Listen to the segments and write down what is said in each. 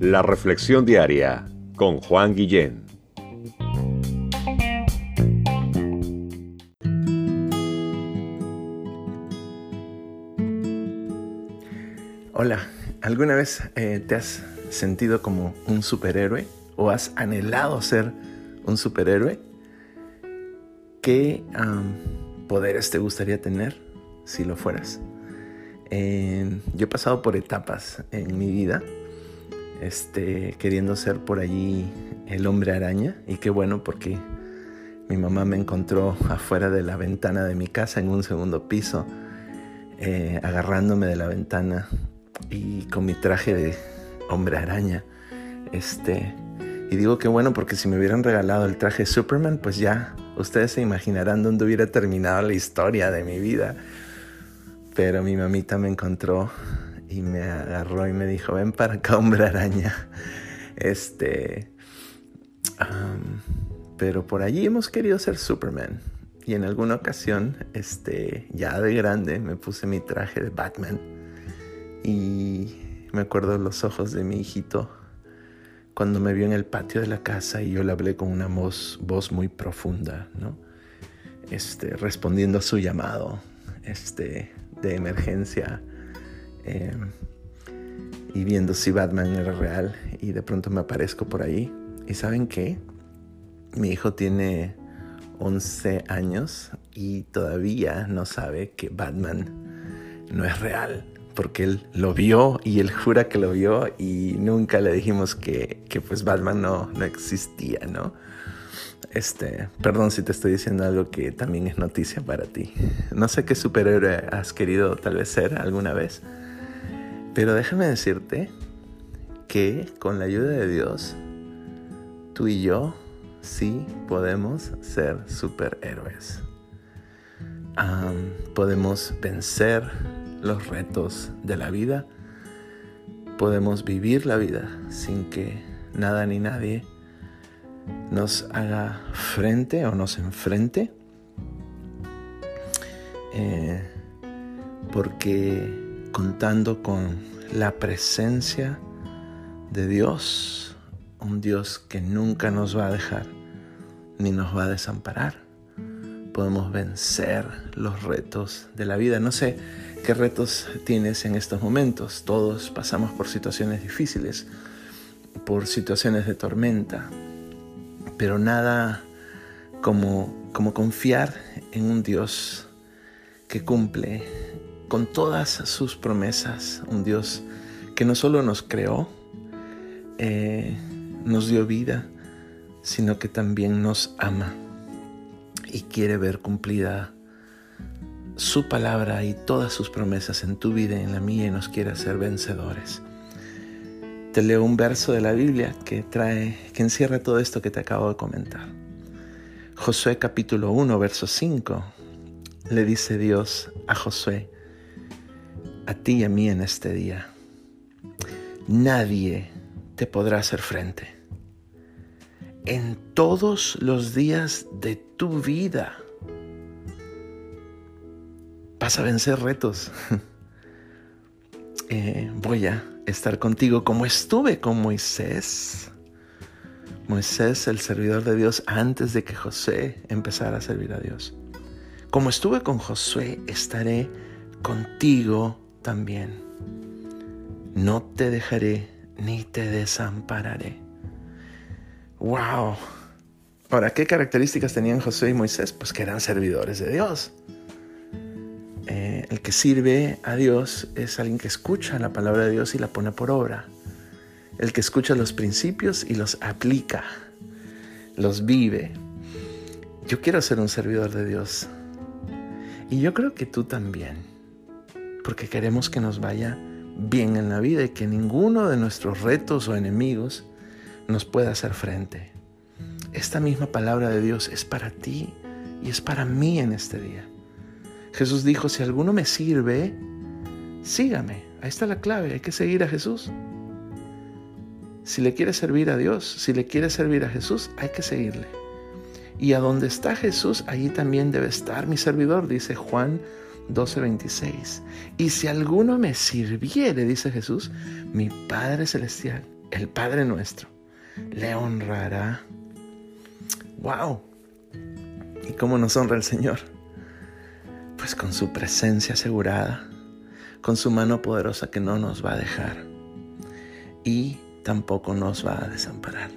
La Reflexión Diaria con Juan Guillén. Hola, ¿alguna vez eh, te has sentido como un superhéroe o has anhelado ser un superhéroe? ¿Qué poderes te gustaría tener si lo fueras? Yo he pasado por etapas en mi vida este, queriendo ser por allí el hombre araña. Y qué bueno porque mi mamá me encontró afuera de la ventana de mi casa en un segundo piso, eh, agarrándome de la ventana y con mi traje de hombre araña. Este, y digo que bueno porque si me hubieran regalado el traje de Superman, pues ya ustedes se imaginarán dónde hubiera terminado la historia de mi vida. Pero mi mamita me encontró y me agarró y me dijo, ven para acá, hombre araña. Este... pero por allí hemos querido ser Superman. Y en alguna ocasión, este, ya de grande, me puse mi traje de Batman. Y me acuerdo los ojos de mi hijito cuando me vio en el patio de la casa y yo le hablé con una voz, voz muy profunda, ¿no? Este, respondiendo a su llamado este, de emergencia Em, y viendo si Batman era real y de pronto me aparezco por ahí. ¿Y saben qué? Mi hijo tiene 11 años y todavía no sabe que Batman no es real porque él lo vio y él jura que lo vio y nunca le dijimos que, que pues Batman no, no existía, ¿no? Este, perdón si te estoy diciendo algo que también es noticia para ti. No sé qué superhéroe has querido tal vez ser alguna vez. Pero déjame decirte que con la ayuda de Dios, tú y yo sí podemos ser superhéroes. podemos vencer los retos de la vida. Podemos vivir la vida sin que nada ni nadie nos haga frente o nos enfrente. Eh, porque contando con la presencia de Dios, un Dios que nunca nos va a dejar ni nos va a desamparar. Podemos vencer los retos de la vida. No sé qué retos tienes en estos momentos. Todos pasamos por situaciones difíciles, por situaciones de tormenta, pero nada como, como confiar en un Dios que cumple con todas sus promesas, un Dios que no solo nos creó, eh, nos dio vida, sino que también nos ama y quiere ver cumplida su palabra y todas sus promesas en tu vida y en la mía y nos quiere hacer vencedores. Te leo un verso de la Biblia que trae, que encierra todo esto que te acabo de comentar. Josué capítulo 1, verso 5. Le dice Dios a Josué, a ti y a mí en este día. Nadie te podrá hacer frente. En todos los días de tu vida vas a vencer retos. Eh, voy a estar contigo como estuve con Moisés. Moisés, el servidor de Dios, antes de que José empezara a servir a Dios. Como estuve con Josué, estaré contigo también. No te dejaré ni te desampararé. ¡Wow! Ahora, ¿qué características tenían José y Moisés? Pues que eran servidores de Dios. Que sirve a Dios es alguien que escucha la palabra de Dios y la pone por obra. El que escucha los principios y los aplica, los vive. Yo quiero ser un servidor de Dios. Y yo creo que tú también porque queremos que nos vaya bien en la vida y que ninguno de nuestros retos o enemigos nos pueda hacer frente. Esta misma palabra de Dios es para ti y es para mí en este día. Jesús dijo, si alguno me sirve, sígame. Ahí está la clave, hay que seguir a Jesús. Si le quieres servir a Dios, si le quieres servir a Jesús, hay que seguirle. Y a donde está Jesús, allí también debe estar mi servidor, dice Juan 12:26. Y si alguno me sirviere, dice Jesús, mi Padre Celestial, el Padre nuestro, le honrará. ¡Wow! ¿Y cómo nos honra el Señor? Pues con su presencia asegurada, con su mano poderosa que no nos va a dejar y tampoco nos va a desamparar.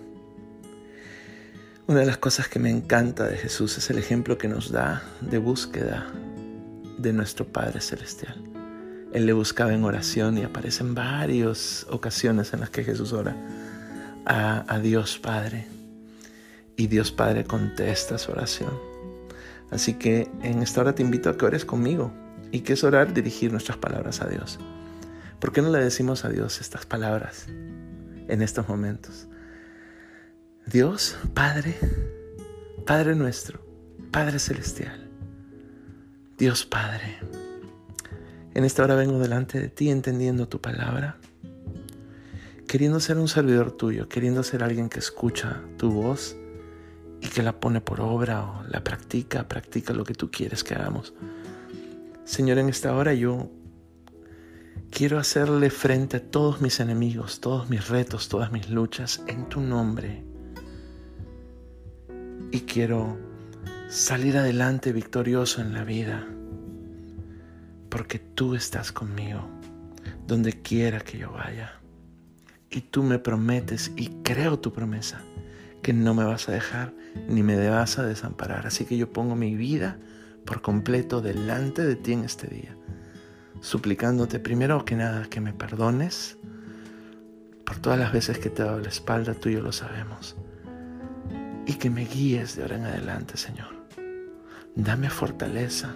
Una de las cosas que me encanta de Jesús es el ejemplo que nos da de búsqueda de nuestro Padre Celestial. Él le buscaba en oración y aparecen varias ocasiones en las que Jesús ora a, a Dios Padre. Y Dios Padre contesta su oración. Así que en esta hora te invito a que ores conmigo y que es orar dirigir nuestras palabras a Dios. ¿Por qué no le decimos a Dios estas palabras en estos momentos? Dios, Padre, Padre nuestro, Padre celestial, Dios Padre, en esta hora vengo delante de ti entendiendo tu palabra, queriendo ser un servidor tuyo, queriendo ser alguien que escucha tu voz y que la pone por obra o la practica, practica lo que tú quieres que hagamos. Señor, en esta hora yo quiero hacerle frente a todos mis enemigos, todos mis retos, todas mis luchas en tu nombre. Y quiero salir adelante victorioso en la vida, porque tú estás conmigo, donde quiera que yo vaya. Y tú me prometes, y creo tu promesa, que no me vas a dejar ni me vas a desamparar. Así que yo pongo mi vida por completo delante de ti en este día, suplicándote primero que nada que me perdones por todas las veces que te he dado la espalda, tú y yo lo sabemos, y que me guíes de ahora en adelante, Señor. Dame fortaleza,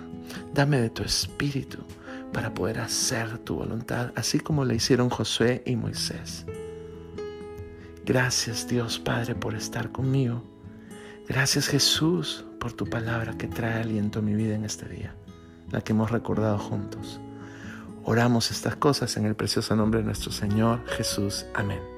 dame de tu espíritu para poder hacer tu voluntad, así como le hicieron Josué y Moisés. Gracias Dios Padre por estar conmigo. Gracias Jesús por tu palabra que trae aliento a mi vida en este día, la que hemos recordado juntos. Oramos estas cosas en el precioso nombre de nuestro Señor Jesús. Amén.